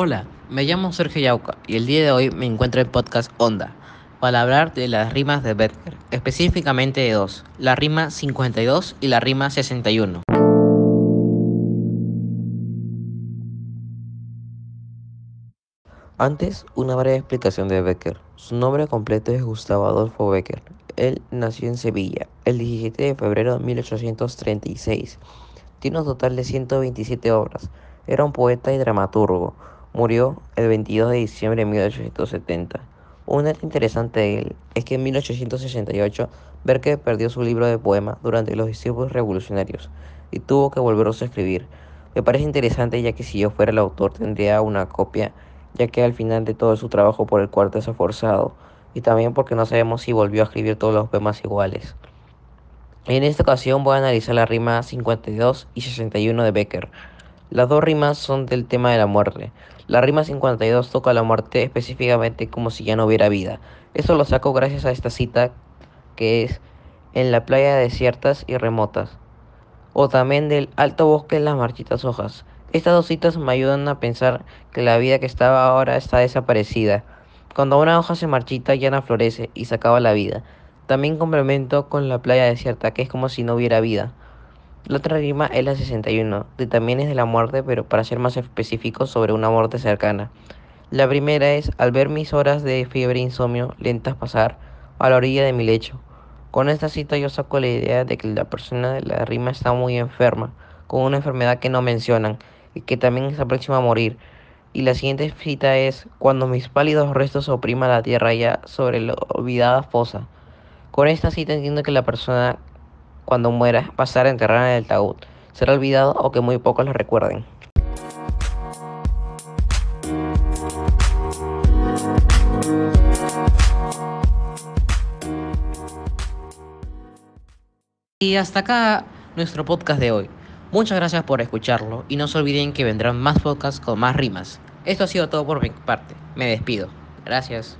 Hola, me llamo Sergio Yauca y el día de hoy me encuentro en podcast Onda para hablar de las rimas de Becker, específicamente de dos, la rima 52 y la rima 61. Antes, una breve explicación de Becker. Su nombre completo es Gustavo Adolfo Becker. Él nació en Sevilla el 17 de febrero de 1836. Tiene un total de 127 obras. Era un poeta y dramaturgo. Murió el 22 de diciembre de 1870. Un dato interesante de él es que en 1868 Becker perdió su libro de poemas durante los disturbios revolucionarios y tuvo que volverlos a escribir. Me parece interesante ya que si yo fuera el autor tendría una copia ya que al final de todo su trabajo por el cuarto es forzado, y también porque no sabemos si volvió a escribir todos los poemas iguales. En esta ocasión voy a analizar la rima 52 y 61 de Becker. Las dos rimas son del tema de la muerte. La rima 52 toca la muerte específicamente como si ya no hubiera vida. Esto lo saco gracias a esta cita que es en la playa desiertas y remotas. O también del alto bosque en las marchitas hojas. Estas dos citas me ayudan a pensar que la vida que estaba ahora está desaparecida. Cuando una hoja se marchita ya no florece y se acaba la vida. También complemento con la playa desierta, que es como si no hubiera vida. La otra rima es la 61, que también es de la muerte, pero para ser más específico sobre una muerte cercana. La primera es, al ver mis horas de fiebre e insomnio lentas pasar a la orilla de mi lecho. Con esta cita yo saco la idea de que la persona de la rima está muy enferma, con una enfermedad que no mencionan, que también está próxima a morir. Y la siguiente cita es cuando mis pálidos restos opriman la tierra ya sobre la olvidada fosa. Con esta cita entiendo que la persona cuando muera pasará a enterrar en el taúd. Será olvidado o que muy pocos lo recuerden. Y hasta acá nuestro podcast de hoy. Muchas gracias por escucharlo y no se olviden que vendrán más podcasts con más rimas. Esto ha sido todo por mi parte. Me despido. Gracias.